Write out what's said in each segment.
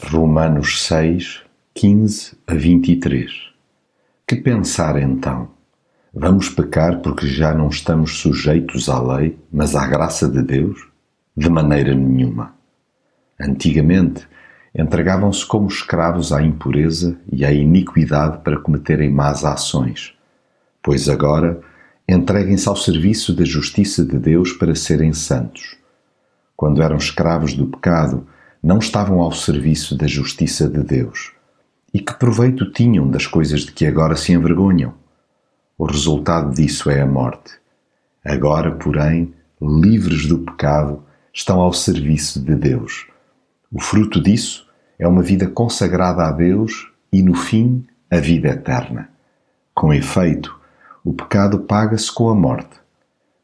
Romanos 6, 15 a 23 Que pensar então? Vamos pecar porque já não estamos sujeitos à lei, mas à graça de Deus? De maneira nenhuma. Antigamente, entregavam-se como escravos à impureza e à iniquidade para cometerem más ações, pois agora entreguem-se ao serviço da justiça de Deus para serem santos. Quando eram escravos do pecado, não estavam ao serviço da justiça de Deus. E que proveito tinham das coisas de que agora se envergonham? O resultado disso é a morte. Agora, porém, livres do pecado, estão ao serviço de Deus. O fruto disso é uma vida consagrada a Deus e, no fim, a vida eterna. Com efeito, o pecado paga-se com a morte,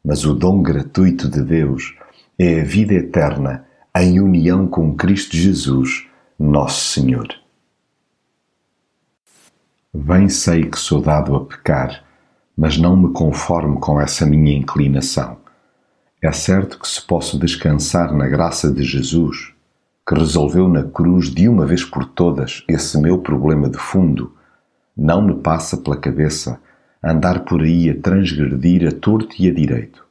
mas o dom gratuito de Deus é a vida eterna em união com Cristo Jesus, nosso Senhor. Bem sei que sou dado a pecar, mas não me conformo com essa minha inclinação. É certo que se posso descansar na graça de Jesus, que resolveu na cruz de uma vez por todas esse meu problema de fundo, não me passa pela cabeça andar por aí a transgredir a torto e a direito.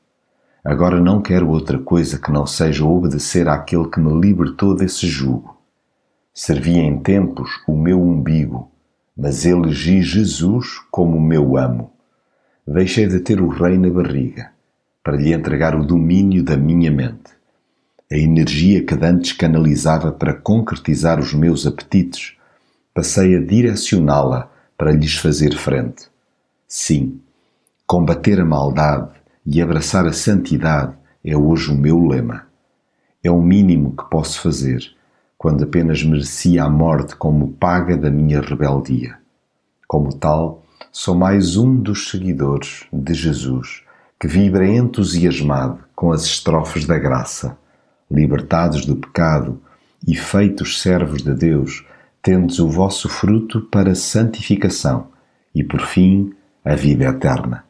Agora não quero outra coisa que não seja obedecer àquele que me libertou desse jugo. Servia em tempos o meu umbigo, mas elegi Jesus como meu amo. Deixei de ter o rei na barriga, para lhe entregar o domínio da minha mente. A energia que antes canalizava para concretizar os meus apetites, passei a direcioná-la para lhes fazer frente. Sim, combater a maldade e abraçar a santidade é hoje o meu lema. É o mínimo que posso fazer, quando apenas merecia a morte como paga da minha rebeldia. Como tal, sou mais um dos seguidores de Jesus que vibra entusiasmado com as estrofes da graça, libertados do pecado e feitos servos de Deus, tendes o vosso fruto para santificação e, por fim, a vida eterna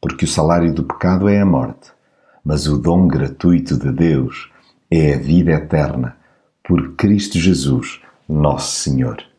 porque o salário do pecado é a morte, mas o dom gratuito de Deus é a vida eterna, por Cristo Jesus, nosso Senhor.